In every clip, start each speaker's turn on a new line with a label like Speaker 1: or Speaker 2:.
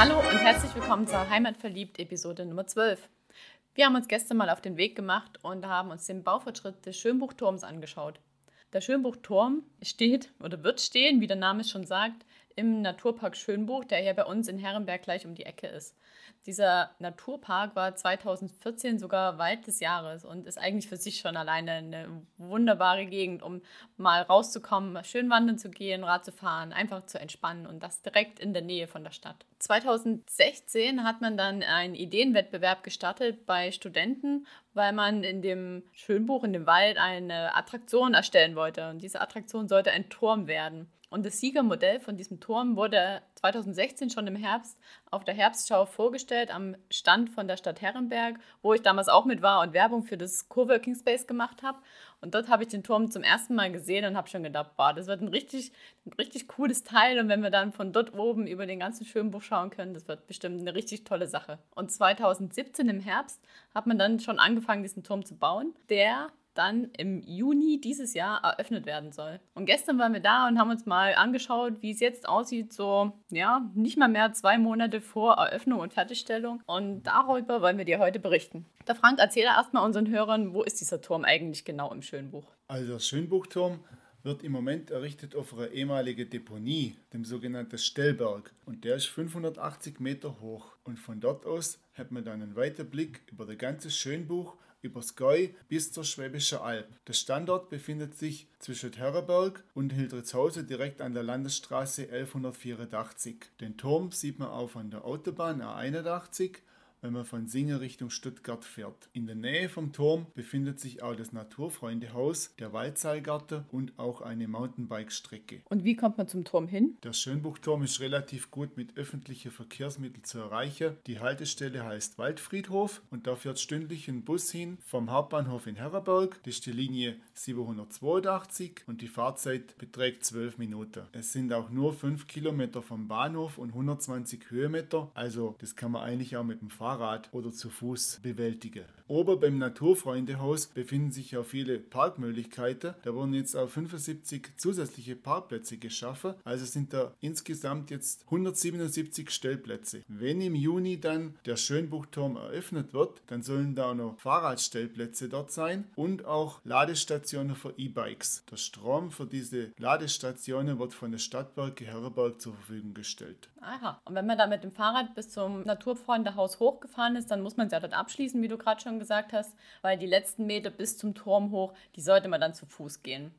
Speaker 1: Hallo und herzlich willkommen zur Heimatverliebt Episode Nummer 12. Wir haben uns gestern mal auf den Weg gemacht und haben uns den Baufortschritt des Schönbuchturms angeschaut. Der Schönbuchturm steht oder wird stehen, wie der Name es schon sagt, im Naturpark Schönbuch, der hier bei uns in Herrenberg gleich um die Ecke ist. Dieser Naturpark war 2014 sogar Wald des Jahres und ist eigentlich für sich schon alleine eine wunderbare Gegend, um mal rauszukommen, schön wandern zu gehen, Rad zu fahren, einfach zu entspannen und das direkt in der Nähe von der Stadt. 2016 hat man dann einen Ideenwettbewerb gestartet bei Studenten, weil man in dem Schönbuch in dem Wald eine Attraktion erstellen wollte und diese Attraktion sollte ein Turm werden. Und das Siegermodell von diesem Turm wurde 2016 schon im Herbst auf der Herbstschau vorgestellt am Stand von der Stadt Herrenberg, wo ich damals auch mit war und Werbung für das Coworking Space gemacht habe. Und dort habe ich den Turm zum ersten Mal gesehen und habe schon gedacht, boah, das wird ein richtig, ein richtig cooles Teil. Und wenn wir dann von dort oben über den ganzen Schönbuch schauen können, das wird bestimmt eine richtig tolle Sache. Und 2017 im Herbst hat man dann schon angefangen, diesen Turm zu bauen. Der dann im Juni dieses Jahr eröffnet werden soll. Und gestern waren wir da und haben uns mal angeschaut, wie es jetzt aussieht, so, ja, nicht mal mehr zwei Monate vor Eröffnung und Fertigstellung. Und darüber wollen wir dir heute berichten. Der Frank, erzähl erstmal unseren Hörern, wo ist dieser Turm eigentlich genau im Schönbuch?
Speaker 2: Also, der Schönbuchturm wird im Moment errichtet auf einer ehemaligen Deponie, dem sogenannten Stellberg. Und der ist 580 Meter hoch. Und von dort aus hat man dann einen weiten Blick über das ganze Schönbuch über Sky bis zur Schwäbischen Alb. Der Standort befindet sich zwischen Herreberg und Hildritzhausen direkt an der Landesstraße 1184. Den Turm sieht man auch an der Autobahn A81 wenn man von Singen Richtung Stuttgart fährt. In der Nähe vom Turm befindet sich auch das Naturfreundehaus, der Waldseilgarten und auch eine Mountainbike-Strecke.
Speaker 1: Und wie kommt man zum Turm hin?
Speaker 2: Der Schönbuchturm ist relativ gut mit öffentlichen Verkehrsmitteln zu erreichen. Die Haltestelle heißt Waldfriedhof und da fährt stündlich ein Bus hin vom Hauptbahnhof in Herreberg. Das ist die Linie 782 und die Fahrzeit beträgt 12 Minuten. Es sind auch nur 5 Kilometer vom Bahnhof und 120 Höhenmeter, also das kann man eigentlich auch mit dem Fahrrad Fahrrad oder zu Fuß bewältigen. Ober beim Naturfreundehaus befinden sich ja viele Parkmöglichkeiten. Da wurden jetzt auch 75 zusätzliche Parkplätze geschaffen. Also sind da insgesamt jetzt 177 Stellplätze. Wenn im Juni dann der Schönbuchturm eröffnet wird, dann sollen da auch noch Fahrradstellplätze dort sein und auch Ladestationen für E-Bikes. Der Strom für diese Ladestationen wird von der Stadtwerke Herberg zur Verfügung gestellt.
Speaker 1: Aha. Und wenn man da mit dem Fahrrad bis zum Naturfreundehaus hoch hochgefahren ist, dann muss man es ja dort abschließen, wie du gerade schon gesagt hast, weil die letzten Meter bis zum Turm hoch, die sollte man dann zu Fuß gehen.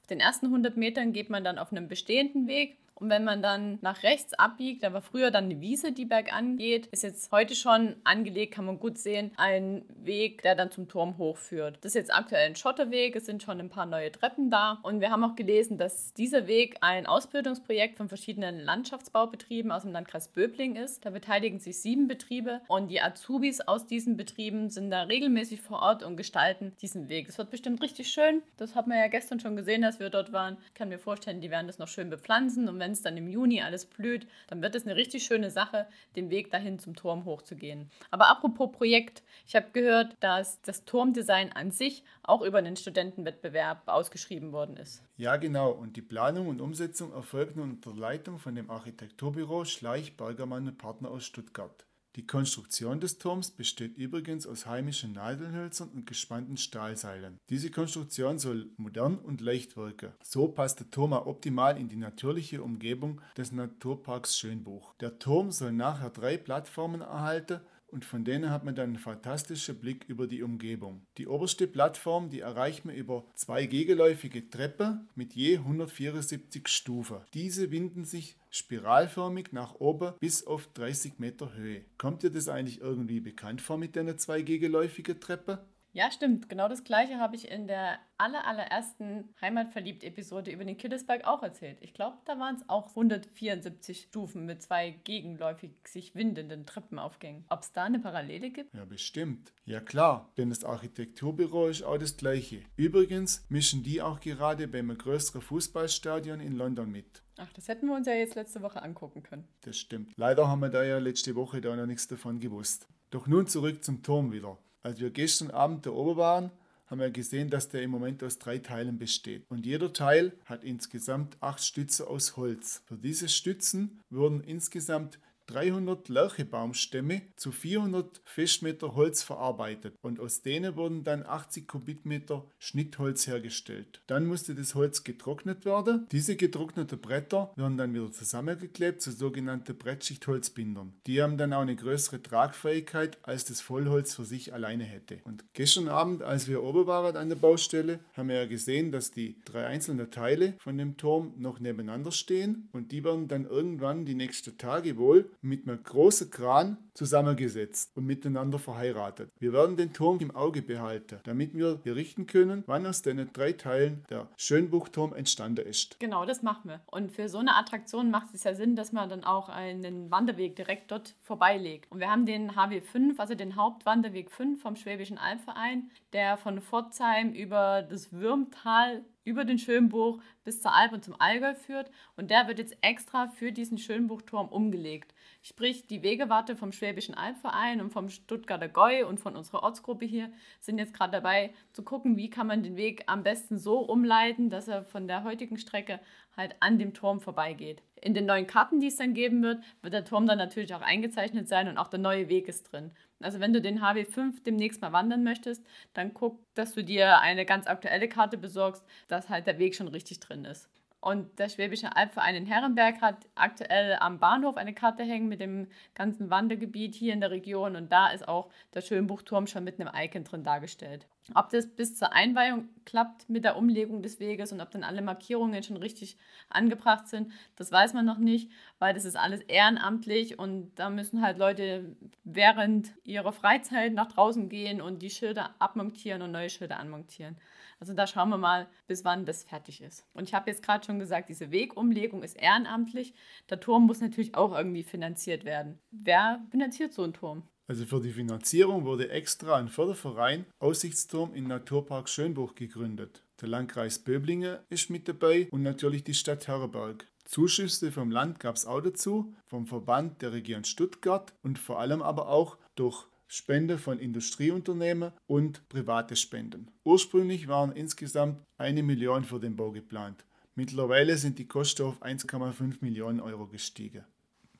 Speaker 1: Auf den ersten 100 Metern geht man dann auf einem bestehenden Weg und wenn man dann nach rechts abbiegt, da war früher dann eine Wiese, die bergan geht, ist jetzt heute schon angelegt, kann man gut sehen, ein Weg, der dann zum Turm hochführt. Das ist jetzt aktuell ein Schotterweg, es sind schon ein paar neue Treppen da. Und wir haben auch gelesen, dass dieser Weg ein Ausbildungsprojekt von verschiedenen Landschaftsbaubetrieben aus dem Landkreis Böbling ist. Da beteiligen sich sieben Betriebe und die Azubis aus diesen Betrieben sind da regelmäßig vor Ort und gestalten diesen Weg. Es wird bestimmt richtig schön. Das hat man ja gestern schon gesehen, dass wir dort waren. Ich kann mir vorstellen, die werden das noch schön bepflanzen und wenn wenn es dann im Juni alles blüht, dann wird es eine richtig schöne Sache, den Weg dahin zum Turm hochzugehen. Aber apropos Projekt, ich habe gehört, dass das Turmdesign an sich auch über einen Studentenwettbewerb ausgeschrieben worden ist.
Speaker 2: Ja, genau. Und die Planung und Umsetzung erfolgt nun unter Leitung von dem Architekturbüro Schleich Bergermann und Partner aus Stuttgart. Die Konstruktion des Turms besteht übrigens aus heimischen Nadelhölzern und gespannten Stahlseilen. Diese Konstruktion soll modern und leicht wirken. So passt der Turm auch optimal in die natürliche Umgebung des Naturparks Schönbuch. Der Turm soll nachher drei Plattformen erhalten und von denen hat man dann einen fantastischen Blick über die Umgebung. Die oberste Plattform, die erreicht man über zwei gegenläufige Treppen mit je 174 Stufen. Diese winden sich spiralförmig nach oben bis auf 30 Meter Höhe. Kommt dir das eigentlich irgendwie bekannt vor mit den zwei gegenläufigen Treppen?
Speaker 1: Ja, stimmt. Genau das gleiche habe ich in der aller, allerersten Heimatverliebt-Episode über den Killesberg auch erzählt. Ich glaube, da waren es auch 174 Stufen mit zwei gegenläufig sich windenden Treppenaufgängen. Ob es da eine Parallele gibt?
Speaker 2: Ja, bestimmt. Ja klar, denn das Architekturbüro ist auch das gleiche. Übrigens mischen die auch gerade beim größeren Fußballstadion in London mit.
Speaker 1: Ach, das hätten wir uns ja jetzt letzte Woche angucken können.
Speaker 2: Das stimmt. Leider haben wir da ja letzte Woche da noch nichts davon gewusst. Doch nun zurück zum Turm wieder. Als wir gestern Abend da oben waren, haben wir gesehen, dass der im Moment aus drei Teilen besteht. Und jeder Teil hat insgesamt acht Stütze aus Holz. Für diese Stützen wurden insgesamt 300 Lärchebaumstämme zu 400 Festmeter Holz verarbeitet und aus denen wurden dann 80 Kubikmeter Schnittholz hergestellt. Dann musste das Holz getrocknet werden. Diese getrockneten Bretter werden dann wieder zusammengeklebt zu sogenannten Brettschichtholzbindern. Die haben dann auch eine größere Tragfähigkeit, als das Vollholz für sich alleine hätte. Und gestern Abend, als wir oben waren an der Baustelle, haben wir ja gesehen, dass die drei einzelnen Teile von dem Turm noch nebeneinander stehen und die werden dann irgendwann die nächsten Tage wohl mit einem großen Kran zusammengesetzt und miteinander verheiratet. Wir werden den Turm im Auge behalten, damit wir berichten können, wann aus den drei Teilen der Schönbuchturm entstanden ist.
Speaker 1: Genau, das machen wir. Und für so eine Attraktion macht es ja Sinn, dass man dann auch einen Wanderweg direkt dort vorbeilegt. Und wir haben den HW5, also den Hauptwanderweg 5 vom Schwäbischen Albverein, der von Pforzheim über das Würmtal über den Schönbuch bis zur Alp und zum Allgäu führt und der wird jetzt extra für diesen Schönbuchturm umgelegt. Sprich, die Wegewarte vom Schwäbischen Albverein und vom Stuttgarter Goi und von unserer Ortsgruppe hier sind jetzt gerade dabei zu gucken, wie kann man den Weg am besten so umleiten, dass er von der heutigen Strecke halt an dem Turm vorbeigeht. In den neuen Karten, die es dann geben wird, wird der Turm dann natürlich auch eingezeichnet sein und auch der neue Weg ist drin. Also wenn du den HW5 demnächst mal wandern möchtest, dann guck, dass du dir eine ganz aktuelle Karte besorgst, dass halt der Weg schon richtig drin ist. Und der Schwäbische Albverein in Herrenberg hat aktuell am Bahnhof eine Karte hängen mit dem ganzen Wandergebiet hier in der Region. Und da ist auch der Schönbuchturm schon mit einem Icon drin dargestellt. Ob das bis zur Einweihung klappt mit der Umlegung des Weges und ob dann alle Markierungen schon richtig angebracht sind, das weiß man noch nicht, weil das ist alles ehrenamtlich und da müssen halt Leute während ihrer Freizeit nach draußen gehen und die Schilder abmontieren und neue Schilder anmontieren. Also da schauen wir mal, bis wann das fertig ist. Und ich habe jetzt gerade schon gesagt, diese Wegumlegung ist ehrenamtlich. Der Turm muss natürlich auch irgendwie finanziert werden. Wer finanziert so einen Turm?
Speaker 2: Also für die Finanzierung wurde extra ein Förderverein Aussichtsturm im Naturpark Schönbuch gegründet. Der Landkreis Böblingen ist mit dabei und natürlich die Stadt Herberg. Zuschüsse vom Land gab es auch dazu, vom Verband der Region Stuttgart und vor allem aber auch durch Spende von Industrieunternehmen und private Spenden. Ursprünglich waren insgesamt eine Million für den Bau geplant. Mittlerweile sind die Kosten auf 1,5 Millionen Euro gestiegen.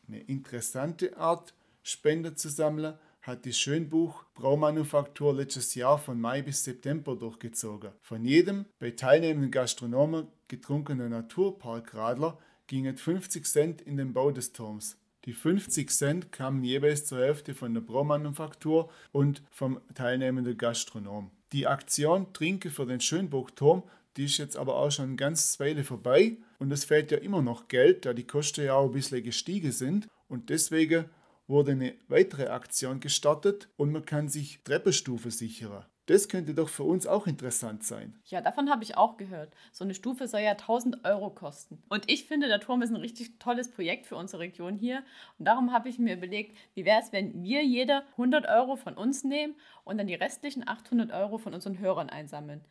Speaker 2: Eine interessante Art, Spender zu sammeln, hat die Schönbuch Braumanufaktur letztes Jahr von Mai bis September durchgezogen. Von jedem bei teilnehmenden Gastronomen getrunkenen Naturparkradler gingen 50 Cent in den Bau des Turms. Die 50 Cent kamen jeweils zur Hälfte von der Braumanufaktur und vom teilnehmenden Gastronom. Die Aktion Trinke für den Schönburgturm, die ist jetzt aber auch schon ganz Weile vorbei und es fehlt ja immer noch Geld, da die Kosten ja auch ein bisschen gestiegen sind und deswegen wurde eine weitere Aktion gestartet und man kann sich Treppenstufe sichern. Das könnte doch für uns auch interessant sein.
Speaker 1: Ja, davon habe ich auch gehört. So eine Stufe soll ja 1000 Euro kosten. Und ich finde, der Turm ist ein richtig tolles Projekt für unsere Region hier. Und darum habe ich mir überlegt, wie wäre es, wenn wir jeder 100 Euro von uns nehmen und dann die restlichen 800 Euro von unseren Hörern einsammeln.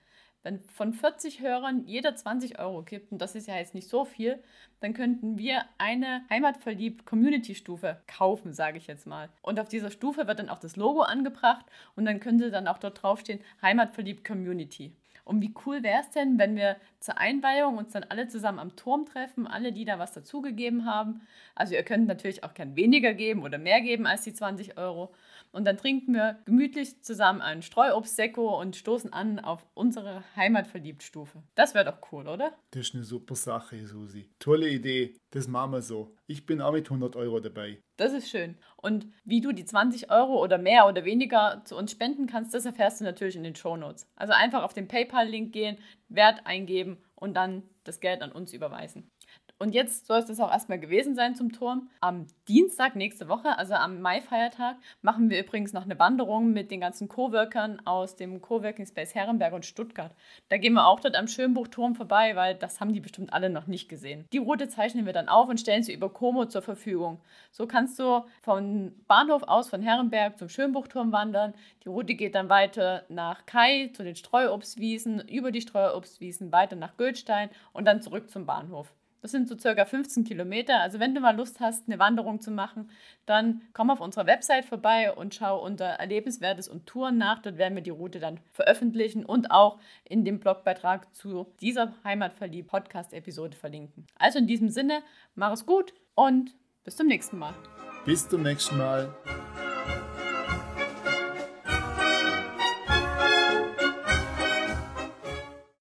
Speaker 1: Wenn von 40 Hörern jeder 20 Euro gibt, und das ist ja jetzt nicht so viel, dann könnten wir eine heimatverliebt Community-Stufe kaufen, sage ich jetzt mal. Und auf dieser Stufe wird dann auch das Logo angebracht und dann könnte dann auch dort draufstehen Heimatverliebt Community. Und wie cool wäre es denn, wenn wir zur Einweihung uns dann alle zusammen am Turm treffen, alle, die da was dazugegeben haben. Also ihr könnt natürlich auch gern weniger geben oder mehr geben als die 20 Euro. Und dann trinken wir gemütlich zusammen einen Streuobstsekko und stoßen an auf unsere Heimatverliebtstufe. Das wäre doch cool, oder?
Speaker 2: Das ist eine super Sache, Susi. Tolle Idee. Das machen wir so. Ich bin auch mit 100 Euro dabei.
Speaker 1: Das ist schön. Und wie du die 20 Euro oder mehr oder weniger zu uns spenden kannst, das erfährst du natürlich in den Show Notes. Also einfach auf den PayPal-Link gehen, Wert eingeben und dann das Geld an uns überweisen. Und jetzt soll es das auch erstmal gewesen sein zum Turm. Am Dienstag nächste Woche, also am Mai-Feiertag, machen wir übrigens noch eine Wanderung mit den ganzen Coworkern aus dem Coworking Space Herrenberg und Stuttgart. Da gehen wir auch dort am Schönbuchturm vorbei, weil das haben die bestimmt alle noch nicht gesehen. Die Route zeichnen wir dann auf und stellen sie über Como zur Verfügung. So kannst du vom Bahnhof aus von Herrenberg zum Schönbuchturm wandern. Die Route geht dann weiter nach Kai zu den Streuobstwiesen, über die Streuobstwiesen weiter nach Göldstein und dann zurück zum Bahnhof. Das sind so circa 15 Kilometer. Also wenn du mal Lust hast, eine Wanderung zu machen, dann komm auf unserer Website vorbei und schau unter Erlebenswertes und Touren nach. Dort werden wir die Route dann veröffentlichen und auch in dem Blogbeitrag zu dieser Heimatverlieb Podcast-Episode verlinken. Also in diesem Sinne, mach es gut und bis zum nächsten Mal.
Speaker 2: Bis zum nächsten Mal.